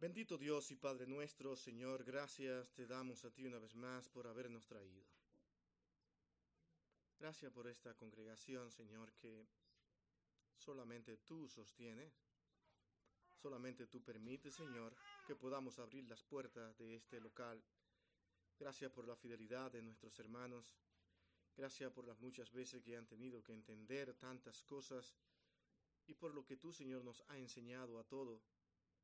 Bendito Dios y Padre nuestro, Señor, gracias te damos a ti una vez más por habernos traído. Gracias por esta congregación, Señor, que solamente tú sostienes, solamente tú permites, Señor, que podamos abrir las puertas de este local. Gracias por la fidelidad de nuestros hermanos. Gracias por las muchas veces que han tenido que entender tantas cosas y por lo que tú, Señor, nos ha enseñado a todo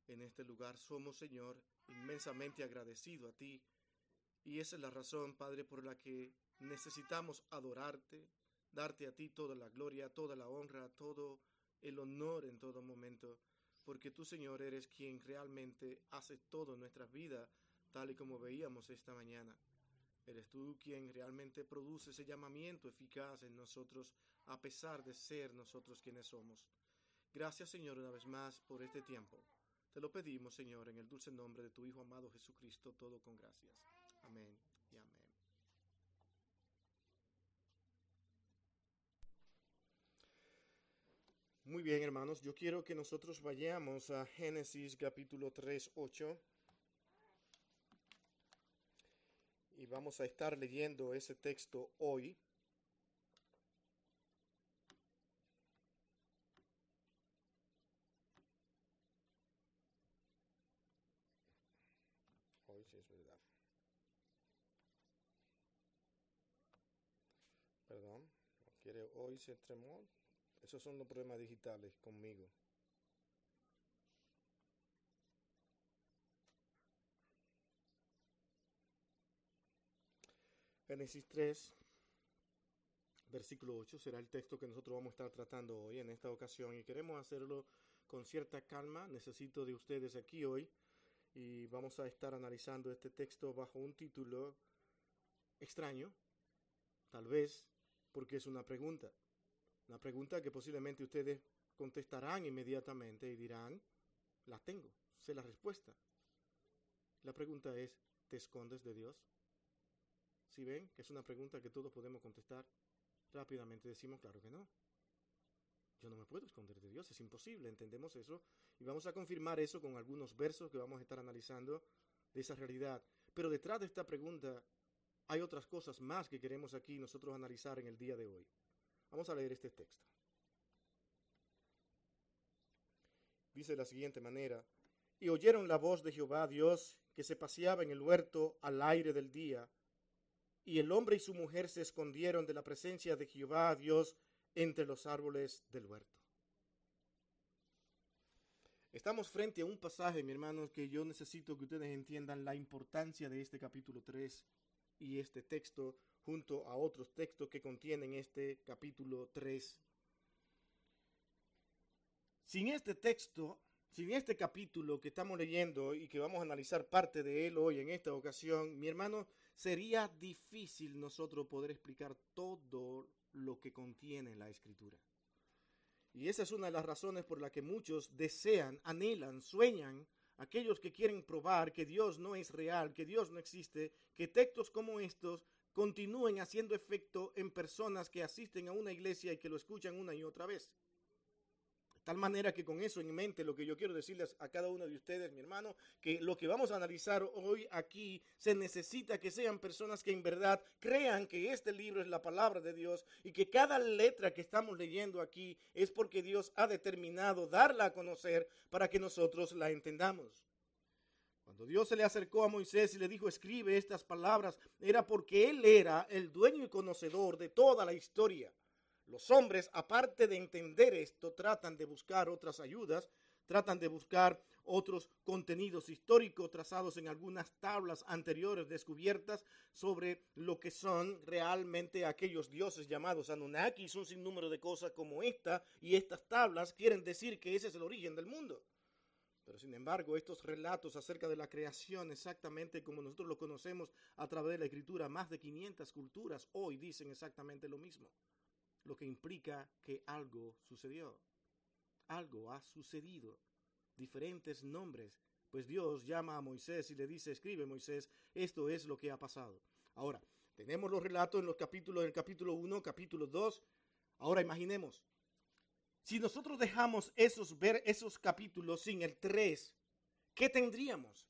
en este lugar. Somos, Señor, inmensamente agradecidos a ti. Y esa es la razón, Padre, por la que necesitamos adorarte, darte a ti toda la gloria, toda la honra, todo el honor en todo momento, porque tú, Señor, eres quien realmente hace todo en nuestras vidas, tal y como veíamos esta mañana. Eres tú quien realmente produce ese llamamiento eficaz en nosotros, a pesar de ser nosotros quienes somos. Gracias, Señor, una vez más por este tiempo. Te lo pedimos, Señor, en el dulce nombre de tu Hijo amado Jesucristo, todo con gracias. Amén y amén. Muy bien, hermanos, yo quiero que nosotros vayamos a Génesis capítulo 3, 8. Y vamos a estar leyendo ese texto hoy sí es verdad. Perdón, no quiere hoy se tremó. Esos son los problemas digitales conmigo. Génesis 3, versículo 8 será el texto que nosotros vamos a estar tratando hoy en esta ocasión y queremos hacerlo con cierta calma. Necesito de ustedes aquí hoy y vamos a estar analizando este texto bajo un título extraño, tal vez porque es una pregunta. Una pregunta que posiblemente ustedes contestarán inmediatamente y dirán, la tengo, sé la respuesta. La pregunta es, ¿te escondes de Dios? Si ven que es una pregunta que todos podemos contestar rápidamente, decimos, claro que no. Yo no me puedo esconder de Dios, es imposible, entendemos eso. Y vamos a confirmar eso con algunos versos que vamos a estar analizando de esa realidad. Pero detrás de esta pregunta hay otras cosas más que queremos aquí nosotros analizar en el día de hoy. Vamos a leer este texto. Dice de la siguiente manera, y oyeron la voz de Jehová Dios que se paseaba en el huerto al aire del día, y el hombre y su mujer se escondieron de la presencia de Jehová Dios entre los árboles del huerto. Estamos frente a un pasaje, mi hermanos, que yo necesito que ustedes entiendan la importancia de este capítulo 3 y este texto junto a otros textos que contienen este capítulo 3. Sin este texto, sin este capítulo que estamos leyendo y que vamos a analizar parte de él hoy en esta ocasión, mi hermano, sería difícil nosotros poder explicar todo lo que contiene la escritura. Y esa es una de las razones por las que muchos desean, anhelan, sueñan, aquellos que quieren probar que Dios no es real, que Dios no existe, que textos como estos continúen haciendo efecto en personas que asisten a una iglesia y que lo escuchan una y otra vez. Tal manera que con eso en mente lo que yo quiero decirles a cada uno de ustedes, mi hermano, que lo que vamos a analizar hoy aquí se necesita que sean personas que en verdad crean que este libro es la palabra de Dios y que cada letra que estamos leyendo aquí es porque Dios ha determinado darla a conocer para que nosotros la entendamos. Cuando Dios se le acercó a Moisés y le dijo, escribe estas palabras, era porque él era el dueño y conocedor de toda la historia. Los hombres, aparte de entender esto, tratan de buscar otras ayudas, tratan de buscar otros contenidos históricos trazados en algunas tablas anteriores descubiertas sobre lo que son realmente aquellos dioses llamados Anunnakis, un sinnúmero de cosas como esta, y estas tablas quieren decir que ese es el origen del mundo. Pero sin embargo, estos relatos acerca de la creación, exactamente como nosotros lo conocemos a través de la escritura, más de 500 culturas hoy dicen exactamente lo mismo, lo que implica que algo sucedió, algo ha sucedido, diferentes nombres, pues Dios llama a Moisés y le dice, escribe Moisés, esto es lo que ha pasado. Ahora, tenemos los relatos en los capítulos, en el capítulo 1, capítulo 2, ahora imaginemos, si nosotros dejamos esos, ver esos capítulos sin el 3, ¿qué tendríamos?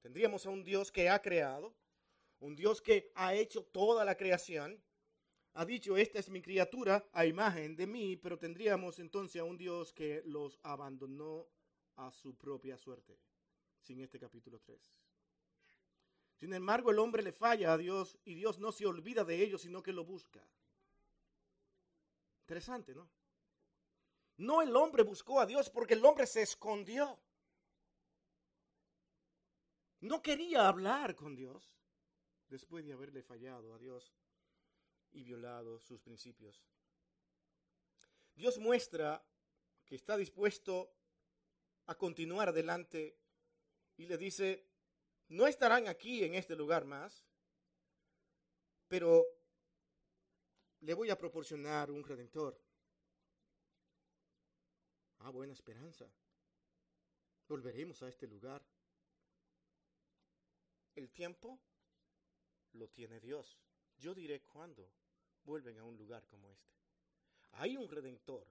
Tendríamos a un Dios que ha creado, un Dios que ha hecho toda la creación, ha dicho, esta es mi criatura a imagen de mí, pero tendríamos entonces a un Dios que los abandonó a su propia suerte, sin este capítulo 3. Sin embargo, el hombre le falla a Dios y Dios no se olvida de ellos, sino que lo busca. Interesante, ¿no? No el hombre buscó a Dios porque el hombre se escondió. No quería hablar con Dios después de haberle fallado a Dios y violado sus principios. Dios muestra que está dispuesto a continuar adelante y le dice, no estarán aquí en este lugar más, pero le voy a proporcionar un redentor. Ah, buena esperanza. Volveremos a este lugar. El tiempo lo tiene Dios. Yo diré cuándo vuelven a un lugar como este. Hay un redentor,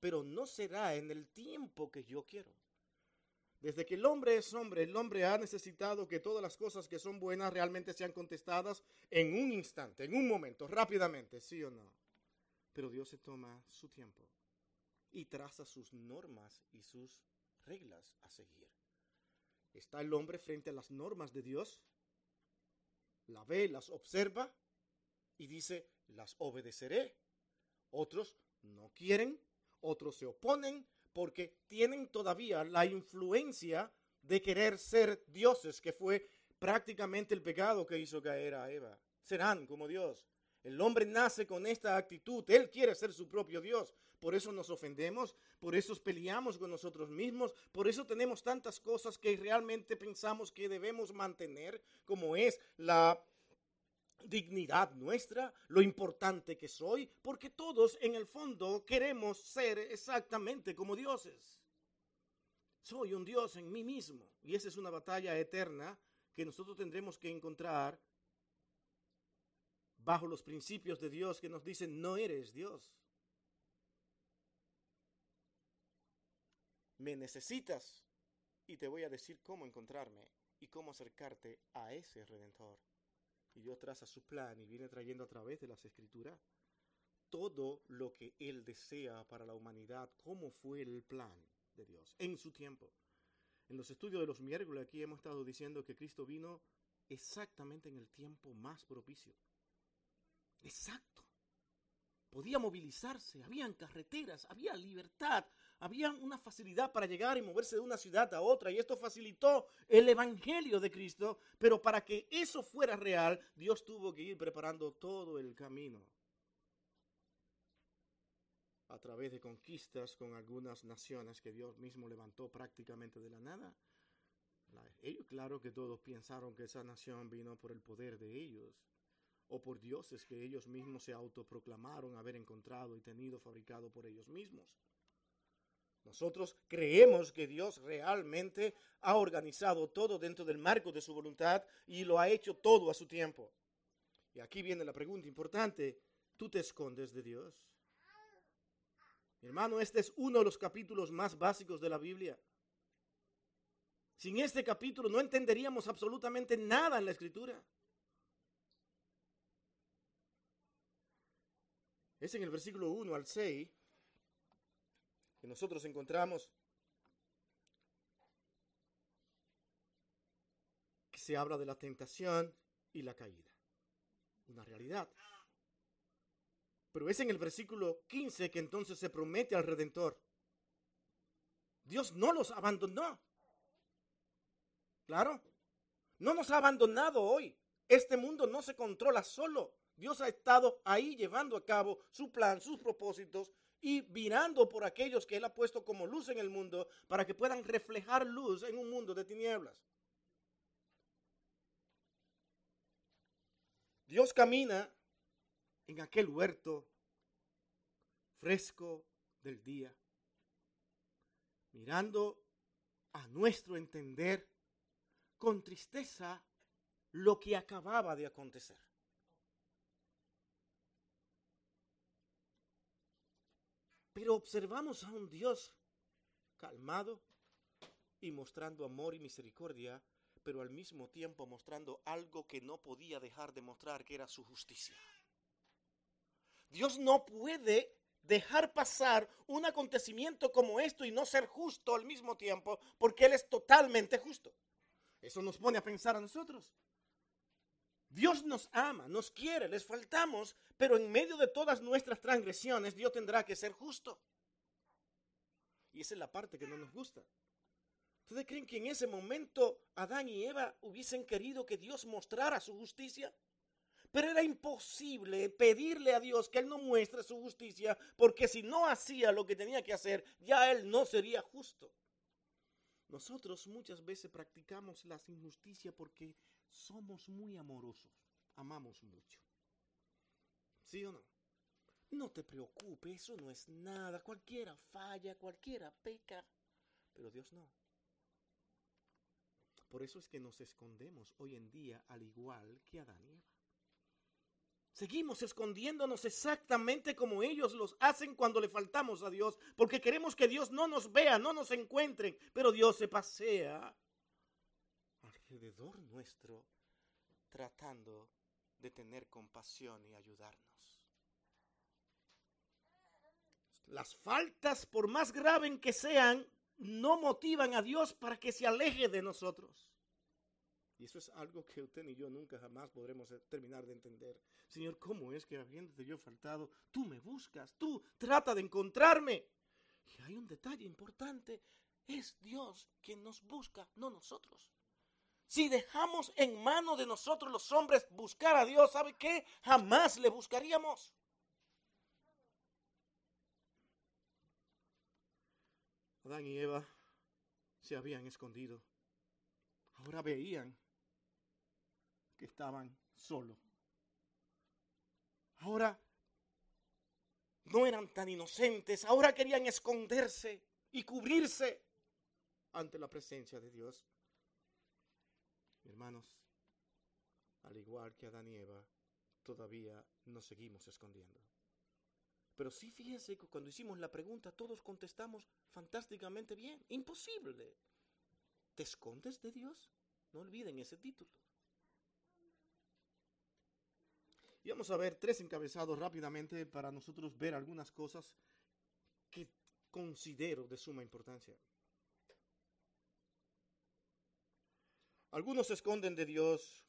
pero no será en el tiempo que yo quiero. Desde que el hombre es hombre, el hombre ha necesitado que todas las cosas que son buenas realmente sean contestadas en un instante, en un momento, rápidamente, sí o no. Pero Dios se toma su tiempo y traza sus normas y sus reglas a seguir. Está el hombre frente a las normas de Dios, la ve, las observa y dice, las obedeceré. Otros no quieren, otros se oponen porque tienen todavía la influencia de querer ser dioses, que fue prácticamente el pecado que hizo caer a Eva. Serán como Dios. El hombre nace con esta actitud, él quiere ser su propio Dios. Por eso nos ofendemos, por eso peleamos con nosotros mismos, por eso tenemos tantas cosas que realmente pensamos que debemos mantener, como es la dignidad nuestra, lo importante que soy, porque todos en el fondo queremos ser exactamente como dioses. Soy un dios en mí mismo y esa es una batalla eterna que nosotros tendremos que encontrar bajo los principios de Dios que nos dicen no eres Dios. Me necesitas y te voy a decir cómo encontrarme y cómo acercarte a ese redentor y Dios traza su plan y viene trayendo a través de las escrituras todo lo que Él desea para la humanidad, cómo fue el plan de Dios en su tiempo. En los estudios de los miércoles aquí hemos estado diciendo que Cristo vino exactamente en el tiempo más propicio. Exacto. Podía movilizarse, habían carreteras, había libertad, había una facilidad para llegar y moverse de una ciudad a otra y esto facilitó el Evangelio de Cristo, pero para que eso fuera real, Dios tuvo que ir preparando todo el camino a través de conquistas con algunas naciones que Dios mismo levantó prácticamente de la nada. Ellos, claro que todos pensaron que esa nación vino por el poder de ellos o por dioses que ellos mismos se autoproclamaron haber encontrado y tenido fabricado por ellos mismos. Nosotros creemos que Dios realmente ha organizado todo dentro del marco de su voluntad y lo ha hecho todo a su tiempo. Y aquí viene la pregunta importante. ¿Tú te escondes de Dios? Hermano, este es uno de los capítulos más básicos de la Biblia. Sin este capítulo no entenderíamos absolutamente nada en la escritura. Es en el versículo 1 al 6 nosotros encontramos que se habla de la tentación y la caída. Una realidad. Pero es en el versículo 15 que entonces se promete al Redentor. Dios no los abandonó. Claro. No nos ha abandonado hoy. Este mundo no se controla solo. Dios ha estado ahí llevando a cabo su plan, sus propósitos, y virando por aquellos que Él ha puesto como luz en el mundo para que puedan reflejar luz en un mundo de tinieblas. Dios camina en aquel huerto fresco del día, mirando a nuestro entender con tristeza lo que acababa de acontecer. Pero observamos a un Dios calmado, y mostrando amor y misericordia, pero al mismo tiempo mostrando algo que no podía dejar de mostrar, que era su justicia. Dios no puede dejar pasar un acontecimiento como esto y no ser justo al mismo tiempo, porque Él es totalmente justo. Eso nos pone a pensar a nosotros. Dios nos ama, nos quiere, les faltamos, pero en medio de todas nuestras transgresiones Dios tendrá que ser justo. Y esa es la parte que no nos gusta. ¿Ustedes creen que en ese momento Adán y Eva hubiesen querido que Dios mostrara su justicia? Pero era imposible pedirle a Dios que Él no muestre su justicia, porque si no hacía lo que tenía que hacer, ya Él no sería justo. Nosotros muchas veces practicamos la injusticia porque somos muy amorosos, amamos mucho. ¿Sí o no? No te preocupes, eso no es nada, cualquiera falla, cualquiera peca, pero Dios no. Por eso es que nos escondemos hoy en día al igual que Adán y. Seguimos escondiéndonos exactamente como ellos los hacen cuando le faltamos a Dios, porque queremos que Dios no nos vea, no nos encuentre, pero Dios se pasea nuestro tratando de tener compasión y ayudarnos. Las faltas, por más graves que sean, no motivan a Dios para que se aleje de nosotros. Y eso es algo que usted ni yo nunca jamás podremos terminar de entender. Señor, ¿cómo es que habiéndote yo faltado, tú me buscas, tú trata de encontrarme? Y hay un detalle importante, es Dios quien nos busca, no nosotros. Si dejamos en mano de nosotros los hombres buscar a Dios, ¿sabe qué? Jamás le buscaríamos. Adán y Eva se habían escondido. Ahora veían que estaban solos. Ahora no eran tan inocentes, ahora querían esconderse y cubrirse ante la presencia de Dios. Hermanos, al igual que Adán y Eva, todavía nos seguimos escondiendo. Pero sí fíjense que cuando hicimos la pregunta todos contestamos fantásticamente bien. Imposible. ¿Te escondes de Dios? No olviden ese título. Y vamos a ver tres encabezados rápidamente para nosotros ver algunas cosas que considero de suma importancia. Algunos se esconden de Dios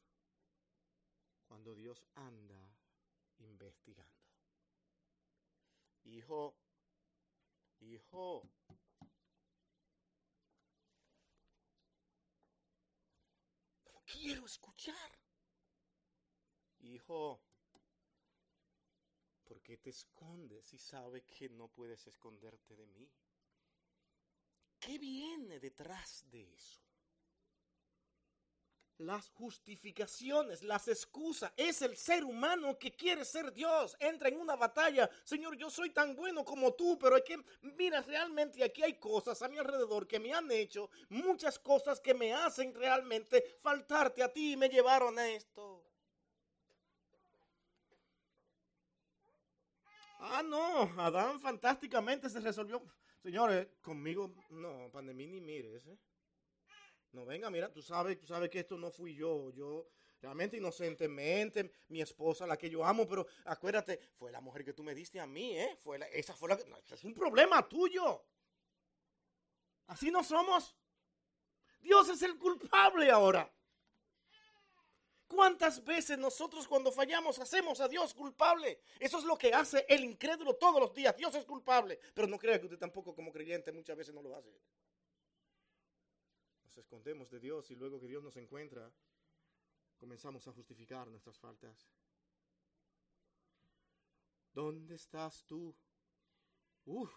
cuando Dios anda investigando. Hijo, hijo, quiero escuchar. Hijo, ¿Por qué te escondes y sabe que no puedes esconderte de mí? ¿Qué viene detrás de eso? Las justificaciones, las excusas. Es el ser humano que quiere ser Dios. Entra en una batalla. Señor, yo soy tan bueno como tú, pero es que, mira, realmente aquí hay cosas a mi alrededor que me han hecho, muchas cosas que me hacen realmente faltarte a ti y me llevaron a esto. Ah, no, Adán fantásticamente se resolvió. Señores, conmigo, no, pandemia ni mires, ¿eh? No, venga, mira, tú sabes, tú sabes que esto no fui yo, yo realmente inocentemente, mi esposa, la que yo amo, pero acuérdate, fue la mujer que tú me diste a mí, ¿eh? Fue la, esa fue la que, no, eso es un problema tuyo. Así no somos. Dios es el culpable ahora. ¿Cuántas veces nosotros cuando fallamos hacemos a Dios culpable? Eso es lo que hace el incrédulo todos los días. Dios es culpable. Pero no crea que usted tampoco como creyente muchas veces no lo hace. Escondemos de Dios y luego que Dios nos encuentra, comenzamos a justificar nuestras faltas. ¿Dónde estás tú? Uf.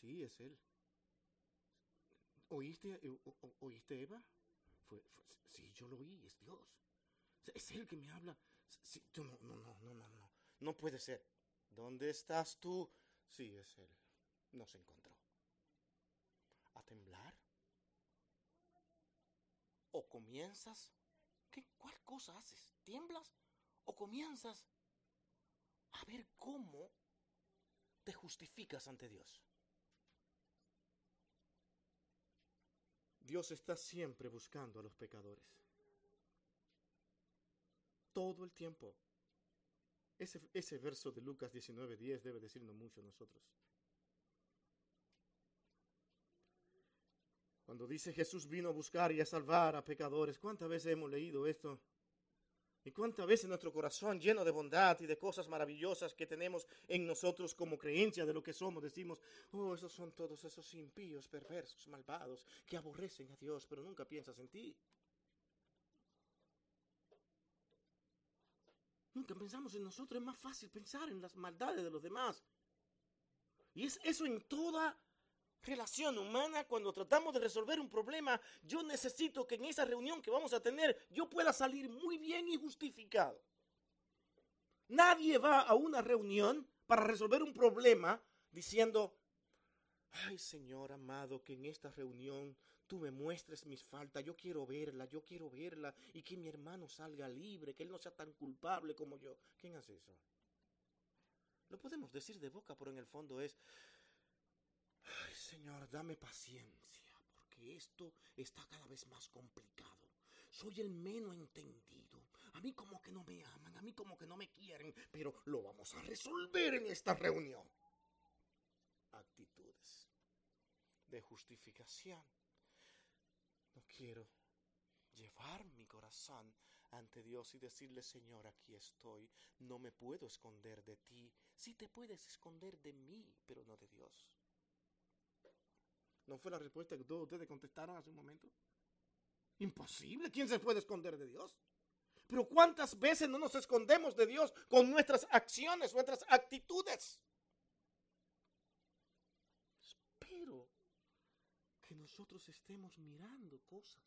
Sí, es Él. ¿Oíste, ¿Oíste Eva? sí, yo lo oí, es Dios. Es Él que me habla. No, no, no, no, no, no. No puede ser. ¿Dónde estás tú? Sí, es Él. Nos encontró. ¿A temblar? ¿O comienzas? ¿Qué, ¿Cuál cosa haces? ¿Tiemblas? ¿O comienzas a ver cómo te justificas ante Dios? Dios está siempre buscando a los pecadores. Todo el tiempo. Ese, ese verso de Lucas 19:10 debe decirnos mucho a nosotros. Cuando dice Jesús vino a buscar y a salvar a pecadores, ¿cuántas veces hemos leído esto? ¿Y cuántas veces nuestro corazón lleno de bondad y de cosas maravillosas que tenemos en nosotros como creencia de lo que somos, decimos, oh, esos son todos esos impíos, perversos, malvados, que aborrecen a Dios, pero nunca piensas en ti? Nunca pensamos en nosotros, es más fácil pensar en las maldades de los demás. Y es eso en toda relación humana, cuando tratamos de resolver un problema, yo necesito que en esa reunión que vamos a tener yo pueda salir muy bien y justificado. Nadie va a una reunión para resolver un problema diciendo, ay Señor amado, que en esta reunión tú me muestres mis faltas, yo quiero verla, yo quiero verla y que mi hermano salga libre, que él no sea tan culpable como yo. ¿Quién hace eso? Lo podemos decir de boca, pero en el fondo es, Señor, dame paciencia, porque esto está cada vez más complicado. Soy el menos entendido. A mí como que no me aman, a mí como que no me quieren, pero lo vamos a resolver en esta reunión. Actitudes de justificación. No quiero llevar mi corazón ante Dios y decirle, Señor, aquí estoy, no me puedo esconder de ti. Sí te puedes esconder de mí, pero no de Dios. ¿No fue la respuesta que todos ustedes contestaron hace un momento? Imposible. ¿Quién se puede esconder de Dios? Pero ¿cuántas veces no nos escondemos de Dios con nuestras acciones, nuestras actitudes? Espero que nosotros estemos mirando cosas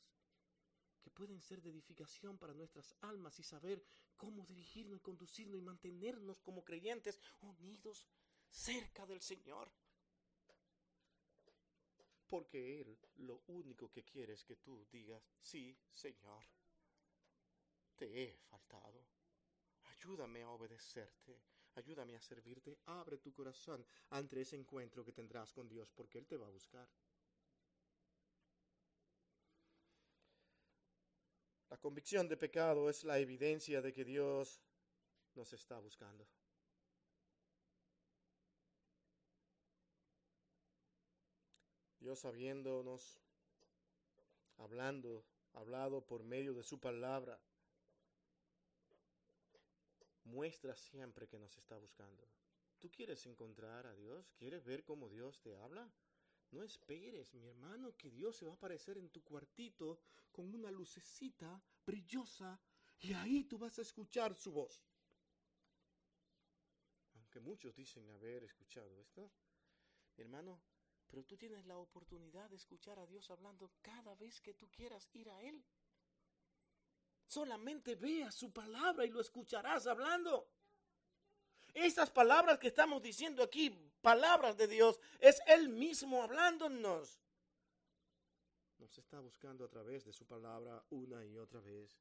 que pueden ser de edificación para nuestras almas y saber cómo dirigirnos y conducirnos y mantenernos como creyentes unidos cerca del Señor. Porque Él lo único que quiere es que tú digas, sí, Señor, te he faltado. Ayúdame a obedecerte, ayúdame a servirte. Abre tu corazón ante ese encuentro que tendrás con Dios, porque Él te va a buscar. La convicción de pecado es la evidencia de que Dios nos está buscando. Dios habiéndonos hablando, hablado por medio de su palabra, muestra siempre que nos está buscando. ¿Tú quieres encontrar a Dios? ¿Quieres ver cómo Dios te habla? No esperes, mi hermano, que Dios se va a aparecer en tu cuartito con una lucecita brillosa y ahí tú vas a escuchar su voz. Aunque muchos dicen haber escuchado esto, mi hermano, pero tú tienes la oportunidad de escuchar a Dios hablando cada vez que tú quieras ir a Él. Solamente vea su palabra y lo escucharás hablando. Estas palabras que estamos diciendo aquí, palabras de Dios, es Él mismo hablándonos. Nos está buscando a través de su palabra una y otra vez.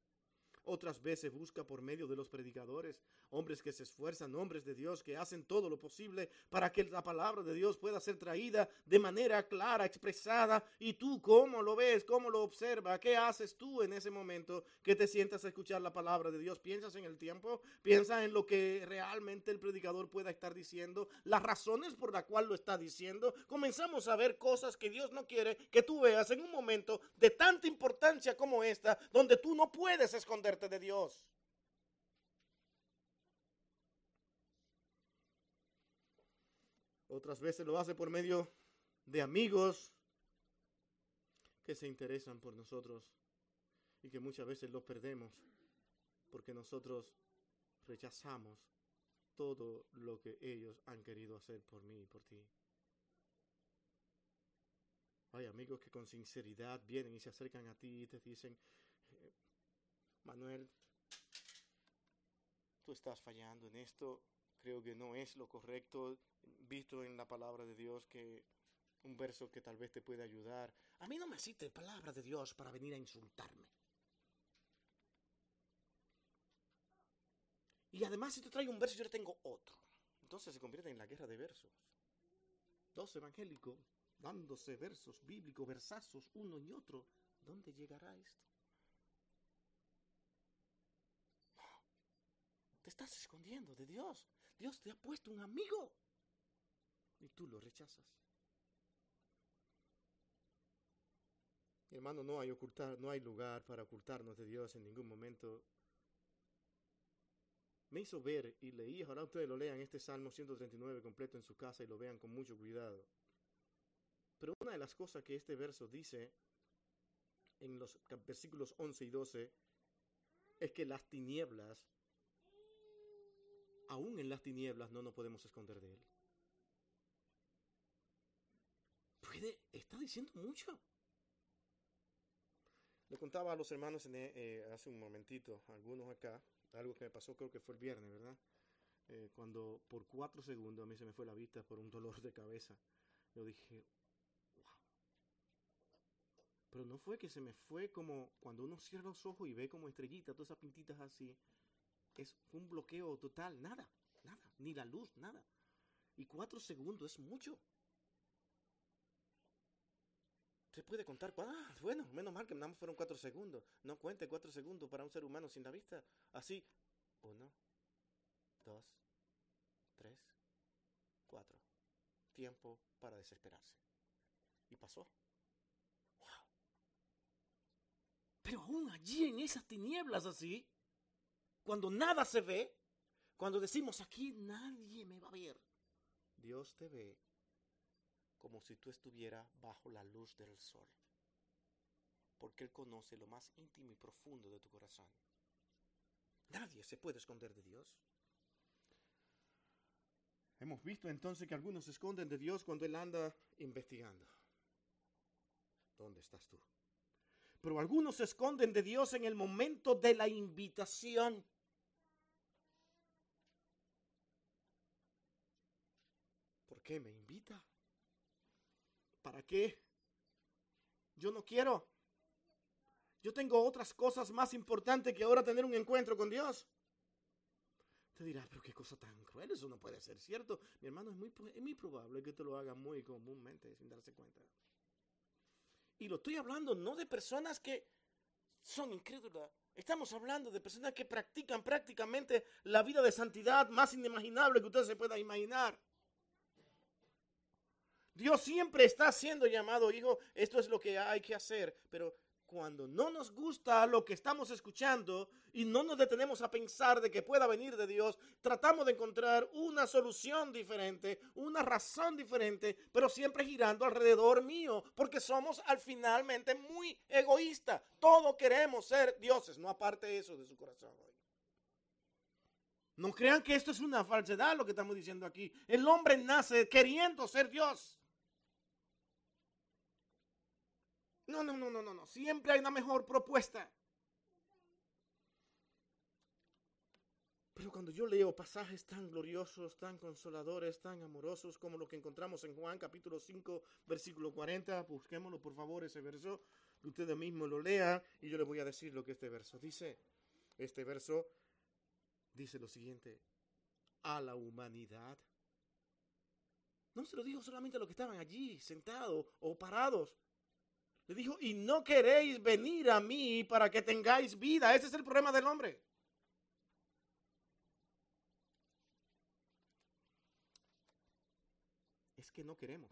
Otras veces busca por medio de los predicadores, hombres que se esfuerzan, hombres de Dios que hacen todo lo posible para que la palabra de Dios pueda ser traída de manera clara, expresada. ¿Y tú cómo lo ves? ¿Cómo lo observas? ¿Qué haces tú en ese momento que te sientas a escuchar la palabra de Dios? ¿Piensas en el tiempo? ¿Piensas en lo que realmente el predicador pueda estar diciendo? ¿Las razones por las cuales lo está diciendo? Comenzamos a ver cosas que Dios no quiere que tú veas en un momento de tanta importancia como esta, donde tú no puedes esconder de Dios. Otras veces lo hace por medio de amigos que se interesan por nosotros y que muchas veces los perdemos porque nosotros rechazamos todo lo que ellos han querido hacer por mí y por ti. Hay amigos que con sinceridad vienen y se acercan a ti y te dicen, Manuel, tú estás fallando en esto, creo que no es lo correcto, visto en la palabra de Dios que un verso que tal vez te puede ayudar. A mí no me cite palabra de Dios para venir a insultarme. Y además si te trae un verso yo le tengo otro. Entonces se convierte en la guerra de versos. Dos evangélicos dándose versos bíblicos, versazos uno y otro, ¿dónde llegará esto? Te estás escondiendo de Dios. Dios te ha puesto un amigo y tú lo rechazas. Hermano, no hay ocultar, no hay lugar para ocultarnos de Dios en ningún momento. Me hizo ver y leí, ahora ustedes lo lean este Salmo 139 completo en su casa y lo vean con mucho cuidado. Pero una de las cosas que este verso dice en los versículos 11 y 12 es que las tinieblas, aún en las tinieblas, no nos podemos esconder de Él. Puede, está diciendo mucho. Le contaba a los hermanos en, eh, hace un momentito, algunos acá, algo que me pasó creo que fue el viernes, ¿verdad? Eh, cuando por cuatro segundos a mí se me fue la vista por un dolor de cabeza. Yo dije, wow. Pero no fue que se me fue como cuando uno cierra los ojos y ve como estrellitas, todas esas pintitas así. Es un bloqueo total, nada, nada, ni la luz, nada. Y cuatro segundos es mucho. Se puede contar, ah, bueno, menos mal que nada más fueron cuatro segundos. No cuente cuatro segundos para un ser humano sin la vista. Así, uno, dos, tres, cuatro. Tiempo para desesperarse. Y pasó. Wow. Pero aún allí en esas tinieblas así, cuando nada se ve, cuando decimos aquí nadie me va a ver, Dios te ve como si tú estuvieras bajo la luz del sol, porque Él conoce lo más íntimo y profundo de tu corazón. Nadie se puede esconder de Dios. Hemos visto entonces que algunos se esconden de Dios cuando Él anda investigando. ¿Dónde estás tú? Pero algunos se esconden de Dios en el momento de la invitación. Qué me invita? ¿Para qué? Yo no quiero. Yo tengo otras cosas más importantes que ahora tener un encuentro con Dios. Te dirás, pero qué cosa tan cruel, eso no puede ser cierto. Mi hermano, es muy, es muy probable que te lo haga muy comúnmente sin darse cuenta. Y lo estoy hablando no de personas que son incrédulas. Estamos hablando de personas que practican prácticamente la vida de santidad más inimaginable que usted se pueda imaginar. Dios siempre está haciendo llamado, hijo, esto es lo que hay que hacer, pero cuando no nos gusta lo que estamos escuchando y no nos detenemos a pensar de que pueda venir de Dios, tratamos de encontrar una solución diferente, una razón diferente, pero siempre girando alrededor mío, porque somos al finalmente muy egoístas. Todos queremos ser dioses, no aparte eso de su corazón hoy. No crean que esto es una falsedad lo que estamos diciendo aquí. El hombre nace queriendo ser Dios. No, no, no, no, no, no. Siempre hay una mejor propuesta. Pero cuando yo leo pasajes tan gloriosos, tan consoladores, tan amorosos como lo que encontramos en Juan capítulo 5, versículo 40, busquémoslo por favor ese verso, ustedes mismos lo lean y yo les voy a decir lo que este verso dice. Este verso dice lo siguiente, a la humanidad. No se lo dijo solamente a los que estaban allí, sentados o parados. Le dijo, y no queréis venir a mí para que tengáis vida. Ese es el problema del hombre. Es que no queremos.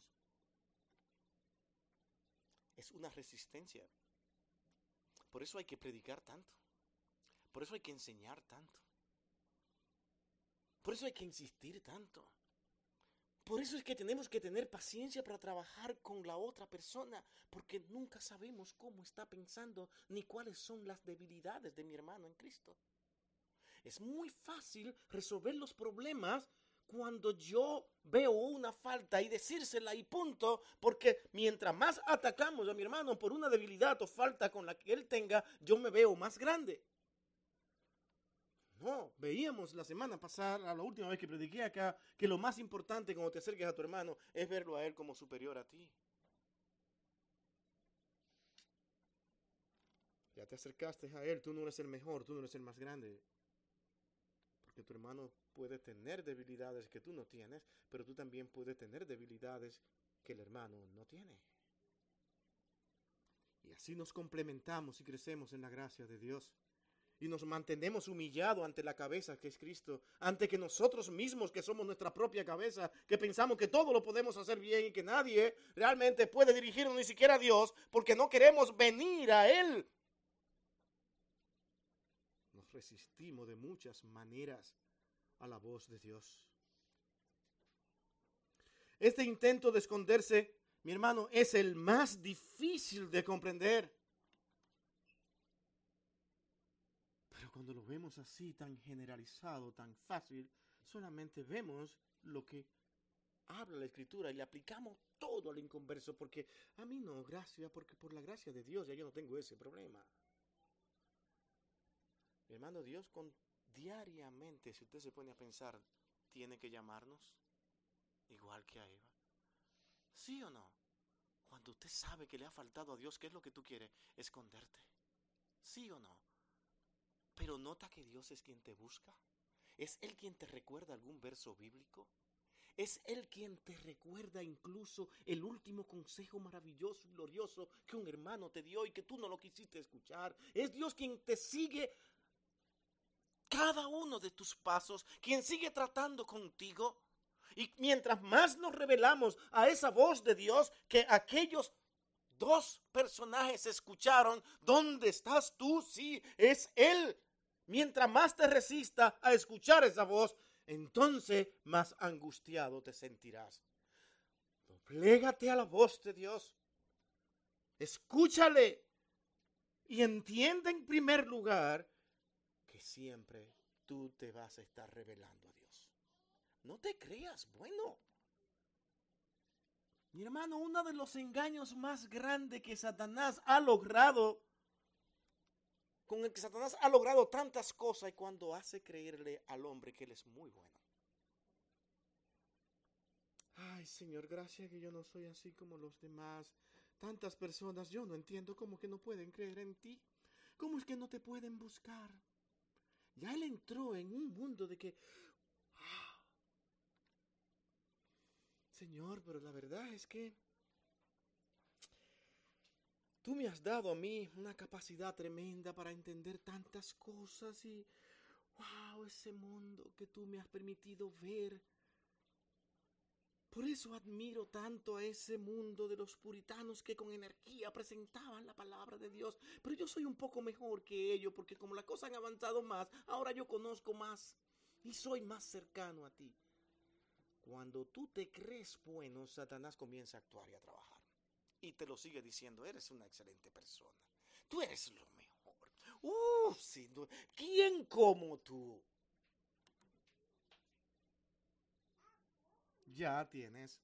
Es una resistencia. Por eso hay que predicar tanto. Por eso hay que enseñar tanto. Por eso hay que insistir tanto. Por eso es que tenemos que tener paciencia para trabajar con la otra persona, porque nunca sabemos cómo está pensando ni cuáles son las debilidades de mi hermano en Cristo. Es muy fácil resolver los problemas cuando yo veo una falta y decírsela y punto, porque mientras más atacamos a mi hermano por una debilidad o falta con la que él tenga, yo me veo más grande. No, veíamos la semana pasada, la última vez que prediqué acá, que lo más importante cuando te acerques a tu hermano es verlo a él como superior a ti. Ya te acercaste a él, tú no eres el mejor, tú no eres el más grande. Porque tu hermano puede tener debilidades que tú no tienes, pero tú también puedes tener debilidades que el hermano no tiene. Y así nos complementamos y crecemos en la gracia de Dios. Y nos mantenemos humillados ante la cabeza que es Cristo, ante que nosotros mismos, que somos nuestra propia cabeza, que pensamos que todo lo podemos hacer bien y que nadie realmente puede dirigirnos, ni siquiera a Dios, porque no queremos venir a Él. Nos resistimos de muchas maneras a la voz de Dios. Este intento de esconderse mi hermano, es el más difícil de comprender. Cuando lo vemos así, tan generalizado, tan fácil, solamente vemos lo que habla la escritura y le aplicamos todo al inconverso, porque a mí no, gracias, porque por la gracia de Dios ya yo no tengo ese problema. Hermano, Dios diariamente, si usted se pone a pensar, tiene que llamarnos igual que a Eva. ¿Sí o no? Cuando usted sabe que le ha faltado a Dios, ¿qué es lo que tú quieres? Esconderte. ¿Sí o no? Pero nota que Dios es quien te busca. ¿Es Él quien te recuerda algún verso bíblico? ¿Es Él quien te recuerda incluso el último consejo maravilloso y glorioso que un hermano te dio y que tú no lo quisiste escuchar? ¿Es Dios quien te sigue cada uno de tus pasos, quien sigue tratando contigo? Y mientras más nos revelamos a esa voz de Dios que aquellos dos personajes escucharon, ¿dónde estás tú? Sí, es Él. Mientras más te resista a escuchar esa voz, entonces más angustiado te sentirás. Plégate a la voz de Dios. Escúchale. Y entiende en primer lugar que siempre tú te vas a estar revelando a Dios. No te creas bueno. Mi hermano, uno de los engaños más grandes que Satanás ha logrado, con el que Satanás ha logrado tantas cosas, y cuando hace creerle al hombre que él es muy bueno. Ay, Señor, gracias que yo no soy así como los demás. Tantas personas, yo no entiendo cómo que no pueden creer en ti. ¿Cómo es que no te pueden buscar? Ya él entró en un mundo de que, Señor, pero la verdad es que tú me has dado a mí una capacidad tremenda para entender tantas cosas y, wow, ese mundo que tú me has permitido ver. Por eso admiro tanto a ese mundo de los puritanos que con energía presentaban la palabra de Dios. Pero yo soy un poco mejor que ellos porque como las cosas han avanzado más, ahora yo conozco más y soy más cercano a ti. Cuando tú te crees bueno, Satanás comienza a actuar y a trabajar. Y te lo sigue diciendo, eres una excelente persona. Tú eres lo mejor. Uh, ¿Quién como tú? Ya tienes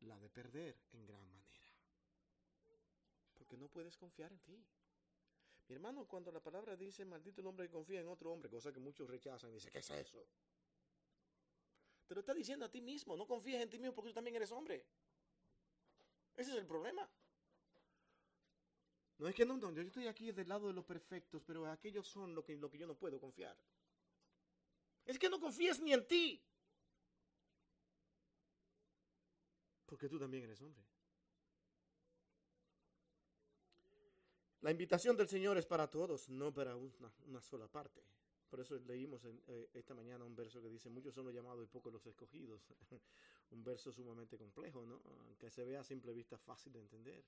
la de perder en gran manera. Porque no puedes confiar en ti. Mi hermano, cuando la palabra dice, maldito el hombre que confía en otro hombre, cosa que muchos rechazan, dice, ¿qué es eso? Te lo está diciendo a ti mismo. No confíes en ti mismo porque tú también eres hombre. Ese es el problema. No es que no, yo estoy aquí del lado de los perfectos, pero aquellos son lo que yo no puedo confiar. Es que no confíes ni en ti. Porque tú también eres hombre. La invitación del Señor es para todos, no para una sola parte. Por eso leímos eh, esta mañana un verso que dice, muchos son los llamados y pocos los escogidos. un verso sumamente complejo, ¿no? Aunque se vea a simple vista fácil de entender.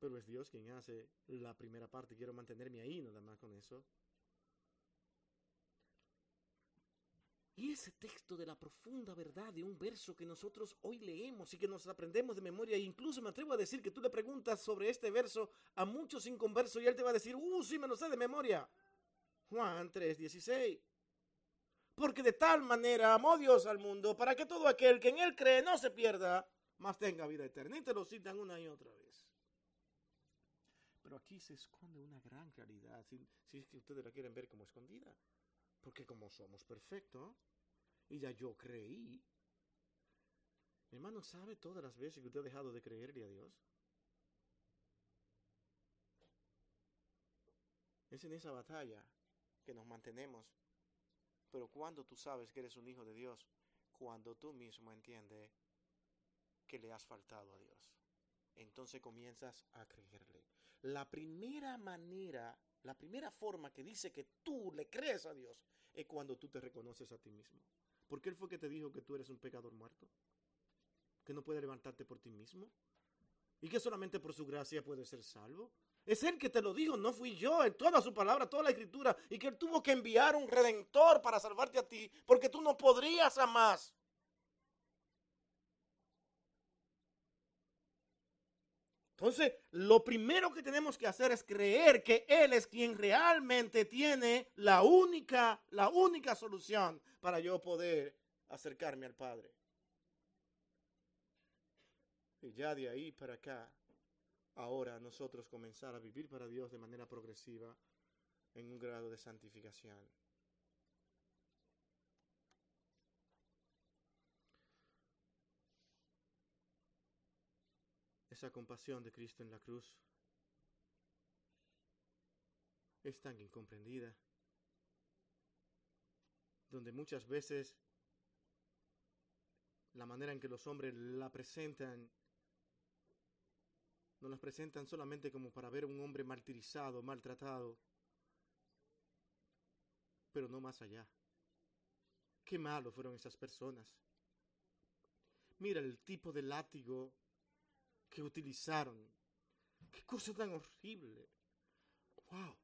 Pero es Dios quien hace la primera parte. Quiero mantenerme ahí nada más con eso. Y ese texto de la profunda verdad de un verso que nosotros hoy leemos y que nos aprendemos de memoria, e incluso me atrevo a decir que tú le preguntas sobre este verso a muchos inconversos y él te va a decir, uh, sí me lo sé de memoria. Juan 3:16. Porque de tal manera amó Dios al mundo para que todo aquel que en él cree no se pierda, mas tenga vida eterna. Y te lo citan una y otra vez. Pero aquí se esconde una gran realidad, si, si es que ustedes la quieren ver como escondida. Porque como somos perfectos, y ya yo creí. Mi hermano, ¿sabe todas las veces que usted ha dejado de creerle a Dios? Es en esa batalla que nos mantenemos. Pero cuando tú sabes que eres un hijo de Dios, cuando tú mismo entiendes que le has faltado a Dios. Entonces comienzas a creerle. La primera manera, la primera forma que dice que tú le crees a Dios es cuando tú te reconoces a ti mismo. Porque Él fue que te dijo que tú eres un pecador muerto, que no puedes levantarte por ti mismo y que solamente por su gracia puedes ser salvo. Es Él que te lo dijo, no fui yo, en toda su palabra, toda la escritura, y que Él tuvo que enviar un redentor para salvarte a ti, porque tú no podrías jamás. Entonces, lo primero que tenemos que hacer es creer que Él es quien realmente tiene la única, la única solución para yo poder acercarme al Padre. Y ya de ahí para acá, ahora nosotros comenzar a vivir para Dios de manera progresiva en un grado de santificación. Esa compasión de Cristo en la cruz es tan incomprendida, donde muchas veces la manera en que los hombres la presentan, no las presentan solamente como para ver a un hombre martirizado, maltratado, pero no más allá. Qué malos fueron esas personas. Mira el tipo de látigo que utilizaron. Qué cosa tan horrible. Wow.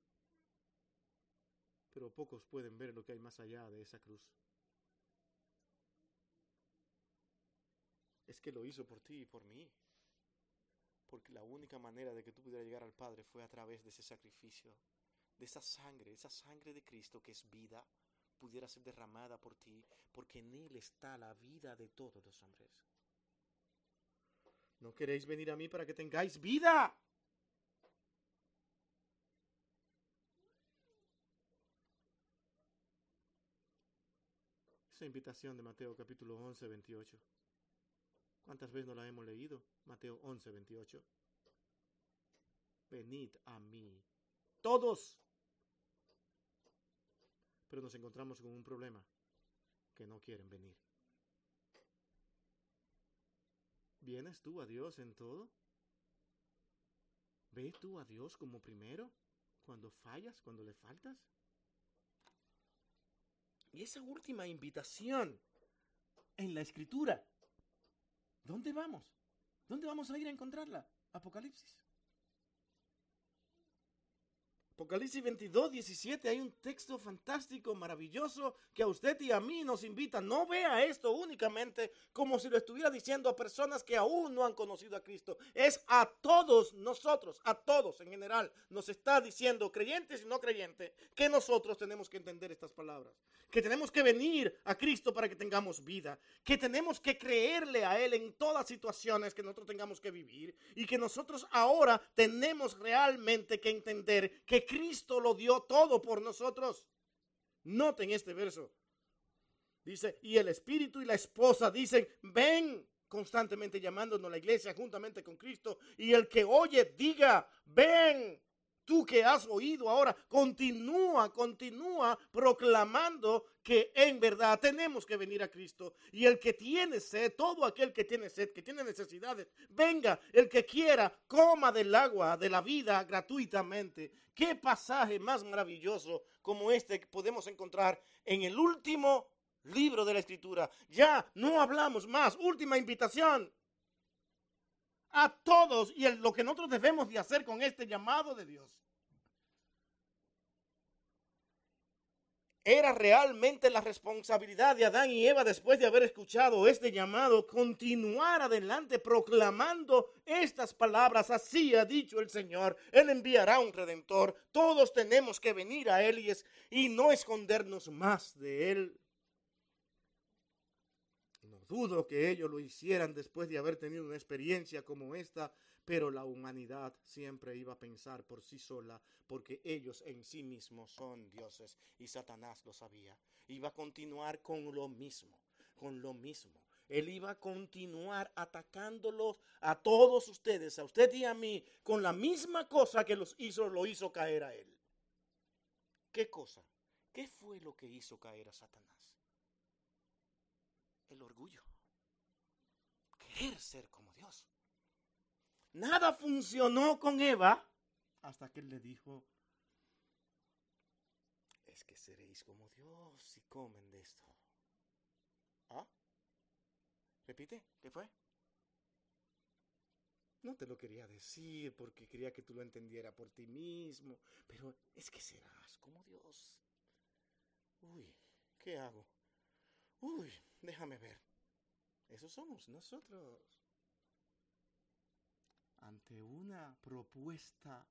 Pero pocos pueden ver lo que hay más allá de esa cruz. Es que lo hizo por ti y por mí. Porque la única manera de que tú pudieras llegar al Padre fue a través de ese sacrificio, de esa sangre, esa sangre de Cristo que es vida, pudiera ser derramada por ti, porque en Él está la vida de todos los hombres. ¿No queréis venir a mí para que tengáis vida? Esa invitación de Mateo capítulo 11, 28. ¿Cuántas veces no la hemos leído? Mateo 11, 28. Venid a mí. Todos. Pero nos encontramos con un problema. Que no quieren venir. ¿Vienes tú a Dios en todo? ¿Ves tú a Dios como primero? Cuando fallas, cuando le faltas. Y esa última invitación en la escritura, ¿dónde vamos? ¿Dónde vamos a ir a encontrarla? Apocalipsis. Apocalipsis 22, 17, hay un texto fantástico, maravilloso, que a usted y a mí nos invita. No vea esto únicamente como si lo estuviera diciendo a personas que aún no han conocido a Cristo. Es a todos nosotros, a todos en general. Nos está diciendo, creyentes y no creyentes, que nosotros tenemos que entender estas palabras. Que tenemos que venir a Cristo para que tengamos vida. Que tenemos que creerle a Él en todas situaciones que nosotros tengamos que vivir. Y que nosotros ahora tenemos realmente que entender que Cristo lo dio todo por nosotros. Noten este verso. Dice, y el espíritu y la esposa dicen, ven constantemente llamándonos a la iglesia juntamente con Cristo. Y el que oye, diga, ven. Tú que has oído ahora, continúa, continúa proclamando que en verdad tenemos que venir a Cristo. Y el que tiene sed, todo aquel que tiene sed, que tiene necesidades, venga, el que quiera, coma del agua de la vida gratuitamente. Qué pasaje más maravilloso como este que podemos encontrar en el último libro de la escritura. Ya no hablamos más. Última invitación a todos y lo que nosotros debemos de hacer con este llamado de Dios. Era realmente la responsabilidad de Adán y Eva después de haber escuchado este llamado, continuar adelante proclamando estas palabras. Así ha dicho el Señor, Él enviará un redentor. Todos tenemos que venir a Él y, y no escondernos más de Él dudo que ellos lo hicieran después de haber tenido una experiencia como esta, pero la humanidad siempre iba a pensar por sí sola, porque ellos en sí mismos son dioses y Satanás lo sabía. Iba a continuar con lo mismo, con lo mismo. Él iba a continuar atacándolos a todos ustedes, a usted y a mí, con la misma cosa que los hizo, lo hizo caer a él. ¿Qué cosa? ¿Qué fue lo que hizo caer a Satanás? El orgullo. Querer ser como Dios. Nada funcionó con Eva hasta que él le dijo, es que seréis como Dios si comen de esto. ¿Ah? Repite, ¿qué fue? No te lo quería decir porque quería que tú lo entendieras por ti mismo, pero es que serás como Dios. Uy, ¿qué hago? Uy, déjame ver. Eso somos nosotros. Ante una propuesta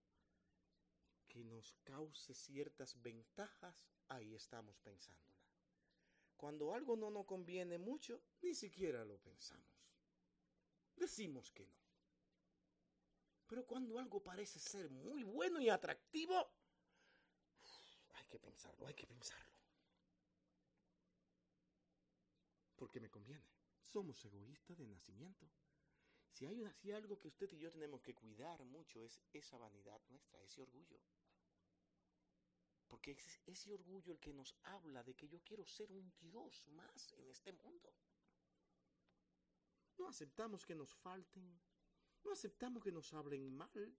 que nos cause ciertas ventajas, ahí estamos pensándola. Cuando algo no nos conviene mucho, ni siquiera lo pensamos. Decimos que no. Pero cuando algo parece ser muy bueno y atractivo, hay que pensarlo, hay que pensarlo. Porque me conviene. Somos egoístas de nacimiento. Si hay, si algo que usted y yo tenemos que cuidar mucho es esa vanidad nuestra, ese orgullo. Porque es ese orgullo el que nos habla de que yo quiero ser un Dios más en este mundo. No aceptamos que nos falten, no aceptamos que nos hablen mal.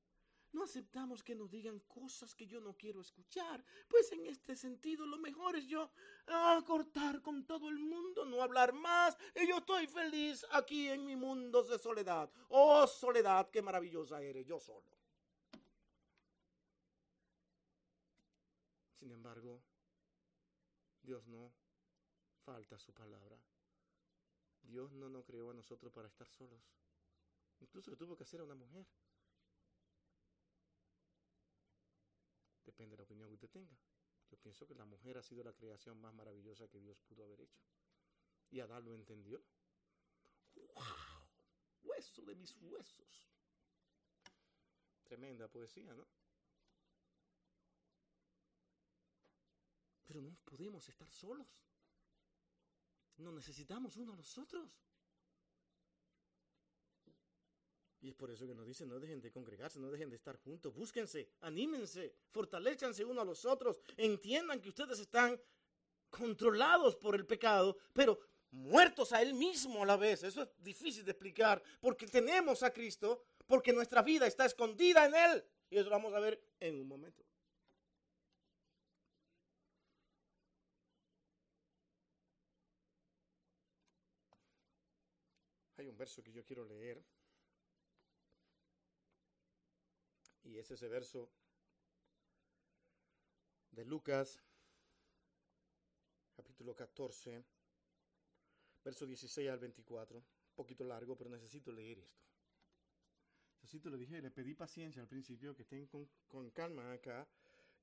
No aceptamos que nos digan cosas que yo no quiero escuchar. Pues en este sentido lo mejor es yo ah, cortar con todo el mundo, no hablar más. Y yo estoy feliz aquí en mi mundo de soledad. Oh soledad, qué maravillosa eres, yo solo. Sin embargo, Dios no falta su palabra. Dios no nos creó a nosotros para estar solos. Incluso lo tuvo que hacer a una mujer. Depende de la opinión que usted tenga. Yo pienso que la mujer ha sido la creación más maravillosa que Dios pudo haber hecho. Y Adán lo entendió. ¡Wow! Hueso de mis huesos. Tremenda poesía, ¿no? Pero no podemos estar solos. No necesitamos uno a los otros. Y es por eso que nos dice, no dejen de congregarse, no dejen de estar juntos, búsquense, anímense, fortalezcanse uno a los otros, entiendan que ustedes están controlados por el pecado, pero muertos a Él mismo a la vez. Eso es difícil de explicar, porque tenemos a Cristo, porque nuestra vida está escondida en Él. Y eso lo vamos a ver en un momento. Hay un verso que yo quiero leer Y es ese verso de Lucas, capítulo 14, verso 16 al 24. Un poquito largo, pero necesito leer esto. Necesito, le dije, le pedí paciencia al principio, que estén con, con calma acá.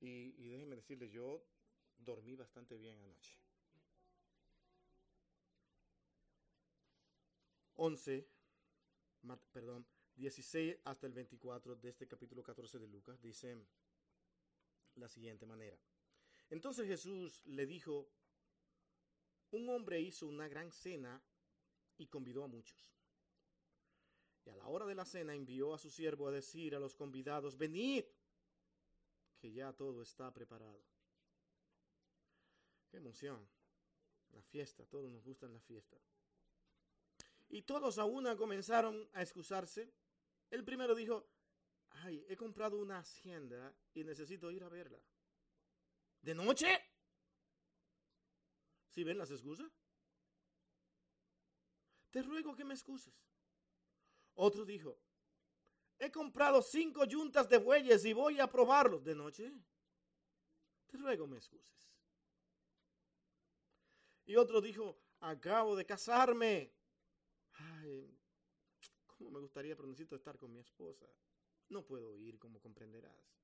Y, y déjenme decirles, yo dormí bastante bien anoche. 11, perdón, 16 hasta el 24 de este capítulo 14 de Lucas, dice la siguiente manera. Entonces Jesús le dijo, un hombre hizo una gran cena y convidó a muchos. Y a la hora de la cena envió a su siervo a decir a los convidados, venid, que ya todo está preparado. Qué emoción. La fiesta, todos nos gustan la fiesta. Y todos a una comenzaron a excusarse el primero dijo, ay, he comprado una hacienda y necesito ir a verla. ¿De noche? ¿Sí ven las excusas? Te ruego que me excuses. Otro dijo, he comprado cinco yuntas de bueyes y voy a probarlos de noche. Te ruego me excuses. Y otro dijo, acabo de casarme. Ay, me gustaría, pero necesito estar con mi esposa. No puedo ir, como comprenderás.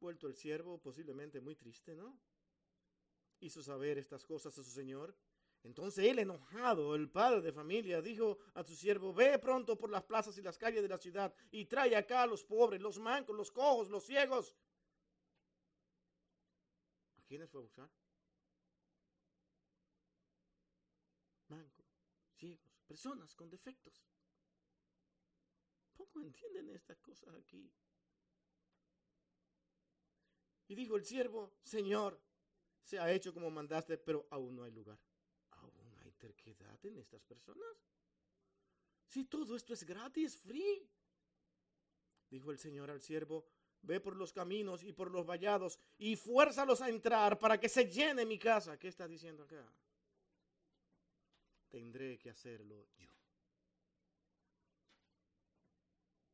Vuelto el siervo, posiblemente muy triste, ¿no? Hizo saber estas cosas a su señor. Entonces él, enojado, el padre de familia, dijo a su siervo, ve pronto por las plazas y las calles de la ciudad y trae acá a los pobres, los mancos, los cojos, los ciegos. ¿A quiénes fue a buscar? Mancos, ciegos, personas con defectos poco entienden estas cosas aquí. Y dijo el siervo, Señor, se ha hecho como mandaste, pero aún no hay lugar. Aún hay terquedad en estas personas? Si todo esto es gratis, free. Dijo el Señor al siervo, ve por los caminos y por los vallados y fuérzalos a entrar para que se llene mi casa. ¿Qué está diciendo acá? Tendré que hacerlo yo.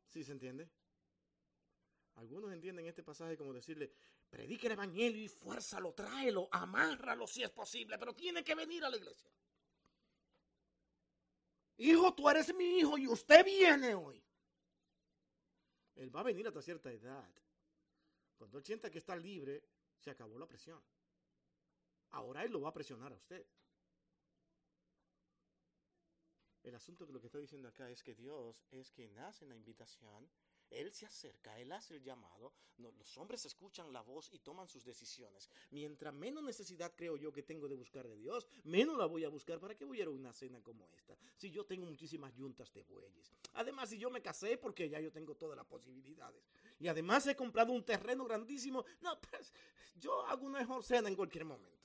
¿Sí se entiende? Algunos entienden este pasaje como decirle, predique el evangelio y fuérzalo, tráelo, amárralo si es posible, pero tiene que venir a la iglesia. Hijo, tú eres mi hijo y usted viene hoy. Él va a venir hasta cierta edad. Cuando él sienta que está libre, se acabó la presión. Ahora él lo va a presionar a usted. El asunto de lo que está diciendo acá es que Dios es quien hace la invitación él se acerca, Él hace el llamado, los hombres escuchan la voz y toman sus decisiones. Mientras menos necesidad creo yo que tengo de buscar de Dios, menos la voy a buscar. ¿Para qué voy a ir a una cena como esta? Si yo tengo muchísimas yuntas de bueyes. Además, si yo me casé, porque ya yo tengo todas las posibilidades. Y además he comprado un terreno grandísimo. No, pues yo hago una mejor cena en cualquier momento.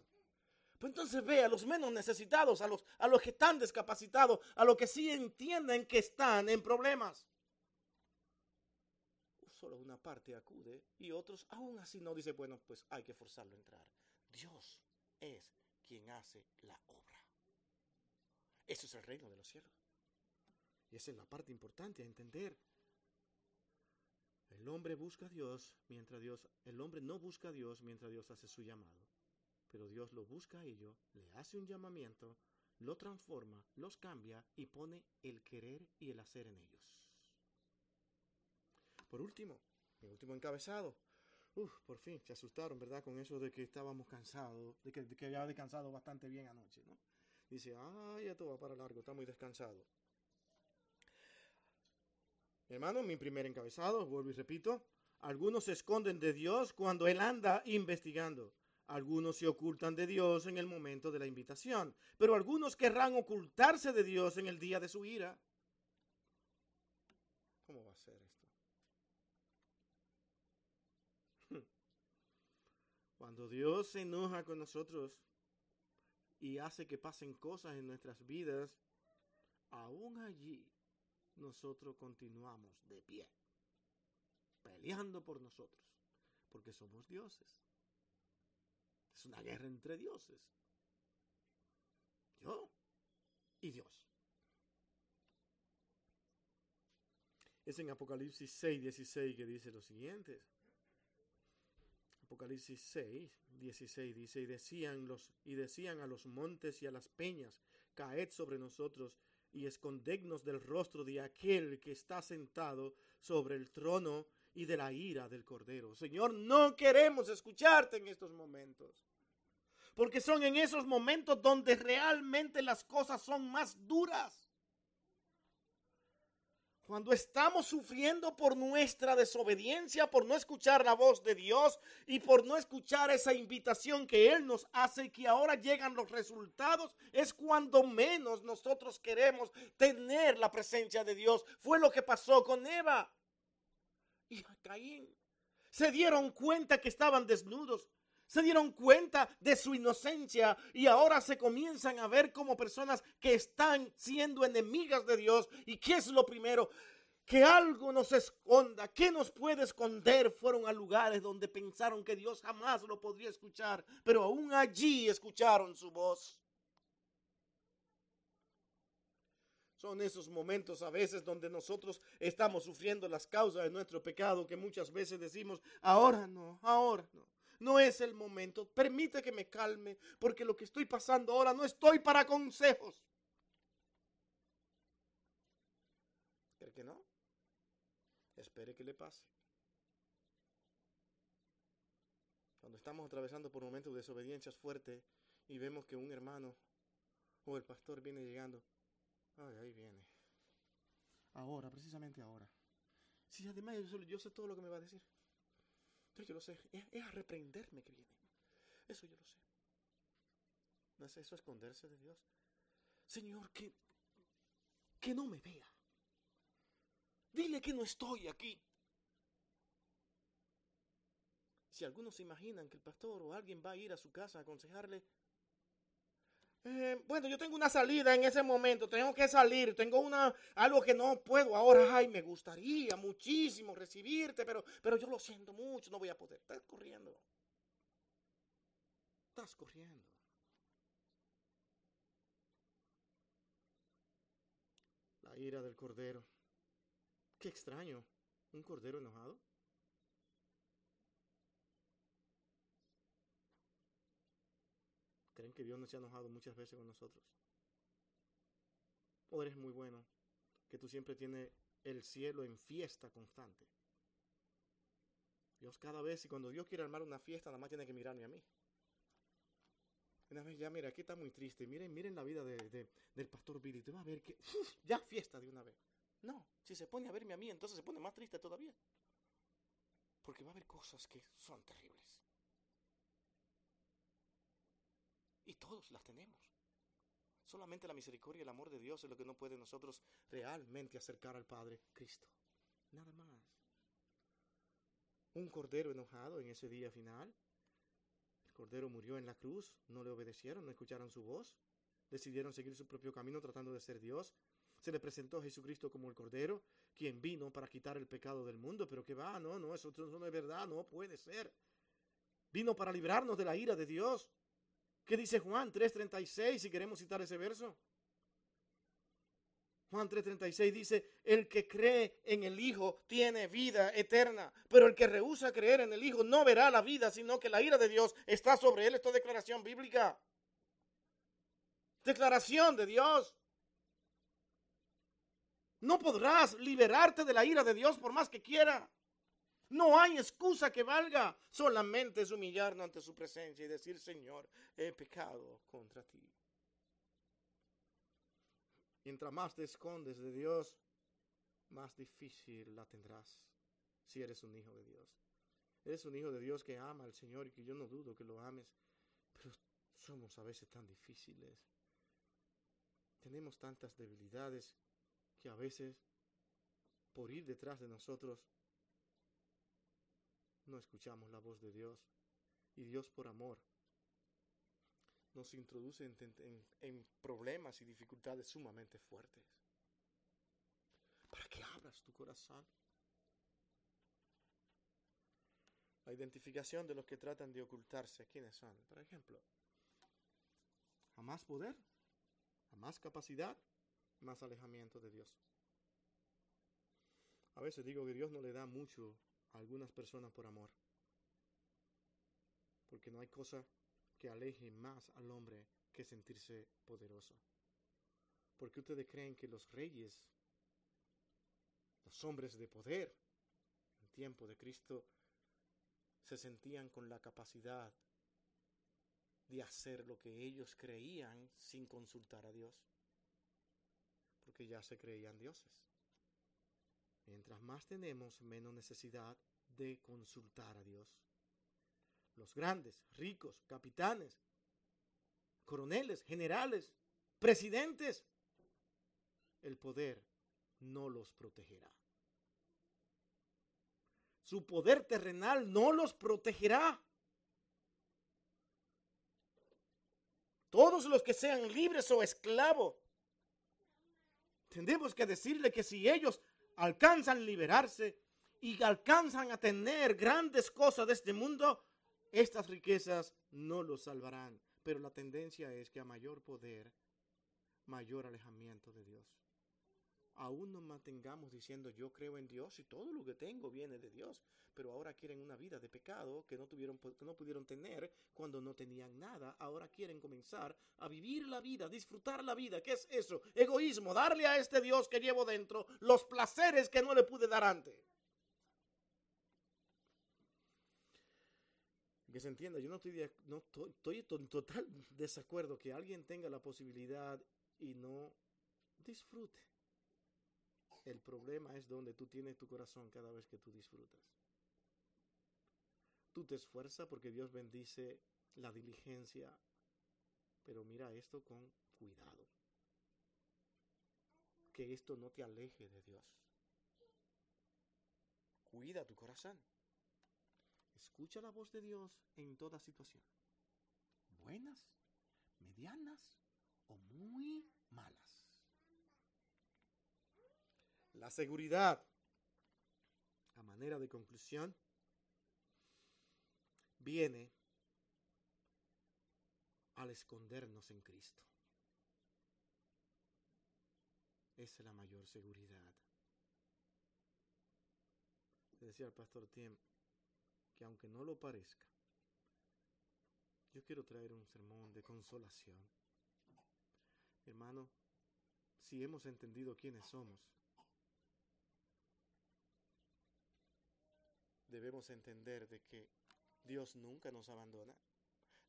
Pues entonces ve a los menos necesitados, a los, a los que están discapacitados, a los que sí entienden que están en problemas solo una parte acude y otros aún así no dice, bueno, pues hay que forzarlo a entrar. Dios es quien hace la obra. Eso es el reino de los cielos. Y esa es la parte importante a entender. El hombre busca a Dios mientras Dios, el hombre no busca a Dios mientras Dios hace su llamado. Pero Dios lo busca a ellos, le hace un llamamiento, lo transforma, los cambia y pone el querer y el hacer en ellos. Por último, mi último encabezado. Uf, por fin, se asustaron, ¿verdad? Con eso de que estábamos cansados, de que, que había descansado bastante bien anoche, ¿no? Dice, ay, esto va para largo, está muy descansado. Hermano, mi primer encabezado, vuelvo y repito, algunos se esconden de Dios cuando Él anda investigando. Algunos se ocultan de Dios en el momento de la invitación, pero algunos querrán ocultarse de Dios en el día de su ira. ¿Cómo va a ser esto? Cuando Dios se enoja con nosotros y hace que pasen cosas en nuestras vidas, aún allí nosotros continuamos de pie, peleando por nosotros, porque somos dioses. Es una guerra entre dioses. Yo y Dios. Es en Apocalipsis 6, 16 que dice lo siguiente. Apocalipsis 6, 16 dice, y decían, los, y decían a los montes y a las peñas, caed sobre nosotros y escondednos del rostro de aquel que está sentado sobre el trono y de la ira del Cordero. Señor, no queremos escucharte en estos momentos. Porque son en esos momentos donde realmente las cosas son más duras. Cuando estamos sufriendo por nuestra desobediencia, por no escuchar la voz de Dios y por no escuchar esa invitación que Él nos hace y que ahora llegan los resultados, es cuando menos nosotros queremos tener la presencia de Dios. Fue lo que pasó con Eva y Caín. Se dieron cuenta que estaban desnudos se dieron cuenta de su inocencia y ahora se comienzan a ver como personas que están siendo enemigas de Dios. ¿Y qué es lo primero? Que algo nos esconda. ¿Qué nos puede esconder? Fueron a lugares donde pensaron que Dios jamás lo podría escuchar, pero aún allí escucharon su voz. Son esos momentos a veces donde nosotros estamos sufriendo las causas de nuestro pecado que muchas veces decimos, ahora no, ahora no no es el momento. Permite que me calme, porque lo que estoy pasando ahora no estoy para consejos. ¿Cree que no? Espere que le pase. Cuando estamos atravesando por momentos de desobediencia fuerte y vemos que un hermano o el pastor viene llegando, ay, ahí viene. Ahora, precisamente ahora. Si además yo sé todo lo que me va a decir yo lo sé. Es, a reprenderme que viene. Eso yo lo sé. ¿No es eso esconderse de Dios? Señor, que, que no me vea. Dile que no estoy aquí. Si algunos se imaginan que el pastor o alguien va a ir a su casa a aconsejarle, Eh, bueno, yo tengo una salida en ese momento, tengo que salir, tengo una algo que no puedo ahora. Ay, me gustaría muchísimo recibirte, pero, pero yo lo siento mucho, no voy a poder. Estás corriendo. Estás corriendo. La ira del cordero. Qué extraño. ¿Un cordero enojado? ¿Creen que Dios no se ha enojado muchas veces con nosotros? ¿O eres muy bueno? Que tú siempre tienes el cielo en fiesta constante. Dios cada vez, y cuando Dios quiere armar una fiesta, nada más tiene que mirarme a mí. Una vez ya, mira, aquí está muy triste. Miren, miren la vida del pastor Billy. Te va a ver que ya fiesta de una vez. No, si se pone a verme a mí, entonces se pone más triste todavía. Porque va a haber cosas que son terribles. Y todos las tenemos. Solamente la misericordia y el amor de Dios es lo que no puede nosotros realmente acercar al Padre Cristo. Nada más. Un cordero enojado en ese día final. El cordero murió en la cruz, no le obedecieron, no escucharon su voz, decidieron seguir su propio camino tratando de ser Dios. Se le presentó a Jesucristo como el cordero, quien vino para quitar el pecado del mundo, pero que va, no, no, eso no es verdad, no puede ser. Vino para librarnos de la ira de Dios. ¿Qué dice Juan 3:36 si queremos citar ese verso? Juan 3:36 dice, el que cree en el Hijo tiene vida eterna, pero el que rehúsa creer en el Hijo no verá la vida, sino que la ira de Dios está sobre él. Esto es declaración bíblica. Declaración de Dios. No podrás liberarte de la ira de Dios por más que quiera. No hay excusa que valga. Solamente es humillarnos ante su presencia y decir, Señor, he pecado contra ti. Mientras más te escondes de Dios, más difícil la tendrás si eres un hijo de Dios. Eres un hijo de Dios que ama al Señor y que yo no dudo que lo ames, pero somos a veces tan difíciles. Tenemos tantas debilidades que a veces, por ir detrás de nosotros, no escuchamos la voz de Dios. Y Dios por amor nos introduce en, problemas y dificultades sumamente fuertes. Para que abras tu corazón. La identificación de los que tratan de ocultarse, ¿quiénes son? Por ejemplo, a más poder, a más capacidad, más alejamiento de Dios. A veces digo que Dios no le da mucho algunas personas por amor. Porque no hay cosa que aleje más al hombre que sentirse poderoso. Porque ustedes creen que los reyes, los hombres de poder, en tiempo de Cristo, se sentían con la capacidad de hacer lo que ellos creían sin consultar a Dios. Porque ya se creían dioses. Mientras más tenemos, menos necesidad de consultar a Dios. Los grandes, ricos, capitanes, coroneles, generales, presidentes, el poder no los protegerá. Su poder terrenal no los protegerá. Todos los que sean libres o esclavos, tenemos que decirle que si ellos alcanzan liberarse y alcanzan a tener grandes cosas de este mundo, estas riquezas no los salvarán. Pero la tendencia es que a mayor poder, mayor alejamiento de Dios. Aún nos mantengamos diciendo yo creo en Dios y todo lo que tengo viene de Dios, pero ahora quieren una vida de pecado que no, tuvieron, que no pudieron tener cuando no tenían nada. Ahora quieren comenzar a vivir la vida, disfrutar la vida. ¿Qué es eso? Egoísmo, darle a este Dios que llevo dentro los placeres que no le pude dar antes. Que se entienda, yo no estoy, no estoy, estoy en total desacuerdo que alguien tenga la posibilidad y no disfrute. El problema es donde tú tienes tu corazón cada vez que tú disfrutas. Tú te esfuerzas porque Dios bendice la diligencia, pero mira esto con cuidado. Que esto no te aleje de Dios. Cuida tu corazón. Escucha la voz de Dios en toda situación. Buenas, medianas o muy malas. La seguridad, a manera de conclusión, viene al escondernos en Cristo. Esa es la mayor seguridad. Decía el pastor Tim que aunque no lo parezca, yo quiero traer un sermón de consolación. Hermano, si hemos entendido quiénes somos, debemos entender de que Dios nunca nos abandona,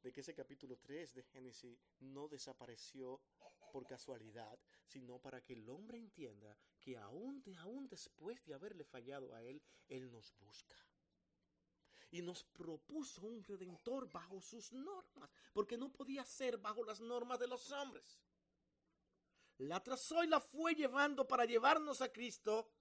de que ese capítulo 3 de Génesis no desapareció por casualidad, sino para que el hombre entienda que aún, aún después de haberle fallado a Él, Él nos busca. Y nos propuso un redentor bajo sus normas, porque no podía ser bajo las normas de los hombres. La trazó y la fue llevando para llevarnos a Cristo.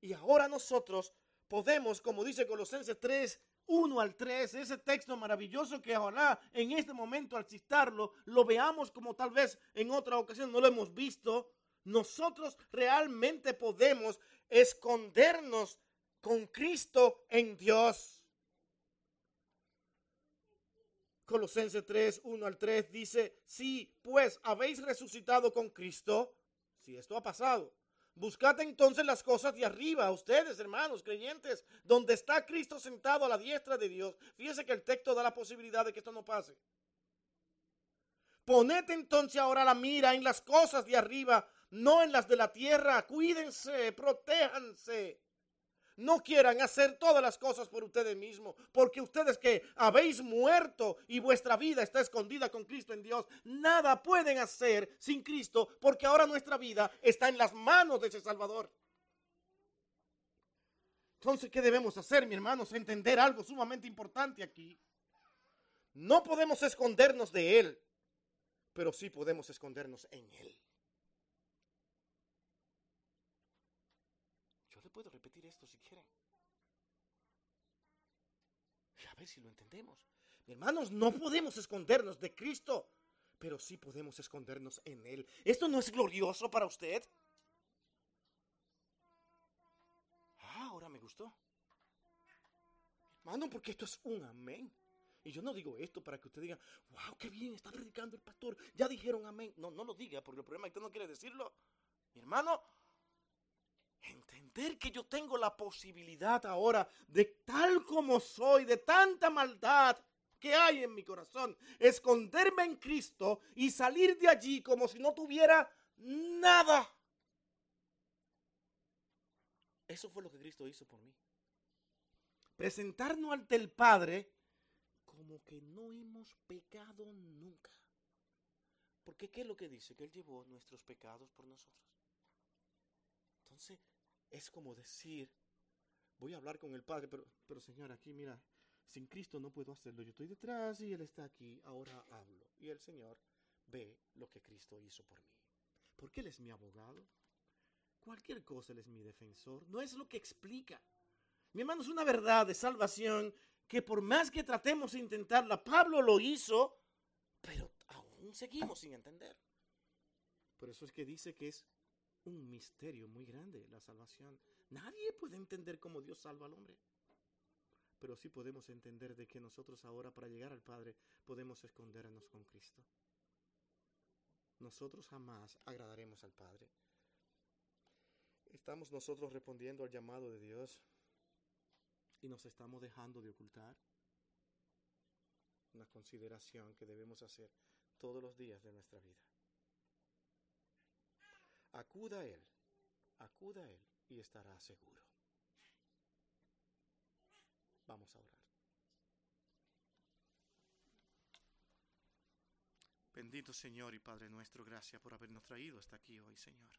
Y ahora nosotros podemos, como dice Colosenses 3, 1 al 3, ese texto maravilloso que ahora en este momento al citarlo lo veamos como tal vez en otra ocasión no lo hemos visto, nosotros realmente podemos escondernos con Cristo en Dios. Colosenses 3, 1 al 3 dice, si pues habéis resucitado con Cristo, si esto ha pasado, Buscad entonces las cosas de arriba, ustedes, hermanos, creyentes, donde está Cristo sentado a la diestra de Dios. Fíjese que el texto da la posibilidad de que esto no pase. Poned entonces ahora la mira en las cosas de arriba, no en las de la tierra. Cuídense, protéjanse no quieran hacer todas las cosas por ustedes mismos, porque ustedes que habéis muerto y vuestra vida está escondida con Cristo en Dios, nada pueden hacer sin Cristo, porque ahora nuestra vida está en las manos de ese Salvador. Entonces, ¿qué debemos hacer, mi hermanos? Entender algo sumamente importante aquí. No podemos escondernos de Él, pero sí podemos escondernos en Él. puedo repetir esto si quieren. A si lo entendemos. Hermanos, no podemos escondernos de Cristo, pero sí podemos escondernos en Él. ¿Esto no es glorioso para usted? Ah, ahora me gustó. Hermano, porque esto es un amén. Y yo no digo esto para que usted diga, wow, qué bien está predicando el pastor. Ya dijeron amén. No, no lo diga, porque el problema es que usted no quiere decirlo. Hermano, entender que yo tengo la posibilidad ahora de tal como soy, de tanta maldad que hay en mi corazón, esconderme en Cristo y salir de allí como si no tuviera nada. Eso fue lo que Cristo hizo por mí. Presentarnos ante el Padre como que no hemos pecado nunca. Porque ¿qué es lo que dice? Que Él llevó nuestros pecados por nosotros. Entonces, es como decir, voy a hablar con el Padre, pero, pero Señor, aquí mira, sin Cristo no puedo hacerlo. Yo estoy detrás y Él está aquí, ahora hablo. Y el Señor ve lo que Cristo hizo por mí. Porque Él es mi abogado. Cualquier cosa Él es mi defensor. No es lo que explica. Mi hermano, es una verdad de salvación que por más que tratemos de intentarla, Pablo lo hizo, pero aún seguimos sin entender. Por eso es que dice que es un misterio muy grande la salvación. Nadie puede entender cómo Dios salva al hombre. Pero sí podemos entender de que nosotros ahora para llegar al Padre podemos escondernos con Cristo. Nosotros jamás agradaremos al Padre. Estamos nosotros respondiendo al llamado de Dios y nos estamos dejando de ocultar una consideración que debemos hacer todos los días de nuestra vida. Acuda a Él, acuda a Él y estará seguro. Vamos a orar. Bendito Señor y Padre nuestro, gracias por habernos traído hasta aquí hoy, Señor.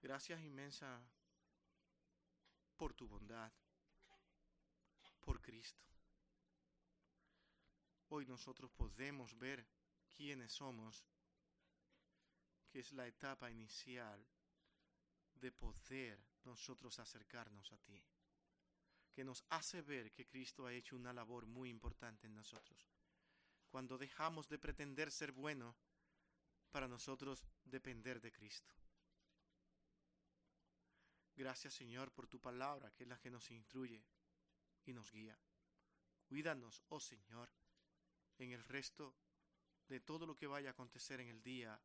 Gracias inmensa por tu bondad, por Cristo. Hoy nosotros podemos ver quiénes somos que es la etapa inicial de poder nosotros acercarnos a ti, que nos hace ver que Cristo ha hecho una labor muy importante en nosotros. cuando dejamos de pretender ser bueno para nosotros depender de Cristo. Gracias Señor por tu palabra, que es la que nos instruye y nos guía. Cuídanos, oh Señor, en el resto de todo lo que vaya a acontecer en el día.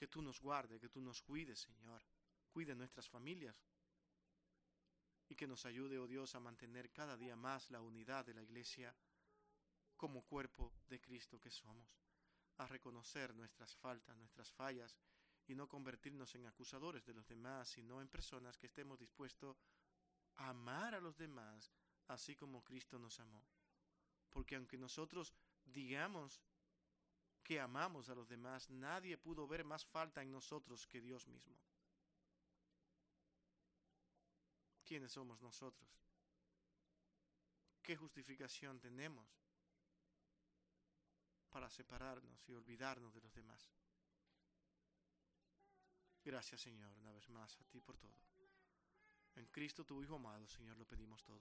Que tú nos guardes, que tú nos cuides, Señor. Cuide nuestras familias. Y que nos ayude, oh Dios, a mantener cada día más la unidad de la Iglesia como cuerpo de Cristo que somos. A reconocer nuestras faltas, nuestras fallas y no convertirnos en acusadores de los demás, sino en personas que estemos dispuestos a amar a los demás así como Cristo nos amó. Porque aunque nosotros digamos que amamos a los demás, nadie pudo ver más falta en nosotros que Dios mismo. ¿Quiénes somos nosotros? ¿Qué justificación tenemos para separarnos y olvidarnos de los demás? Gracias Señor, una vez más a ti por todo. En Cristo tu Hijo amado, Señor, lo pedimos todo.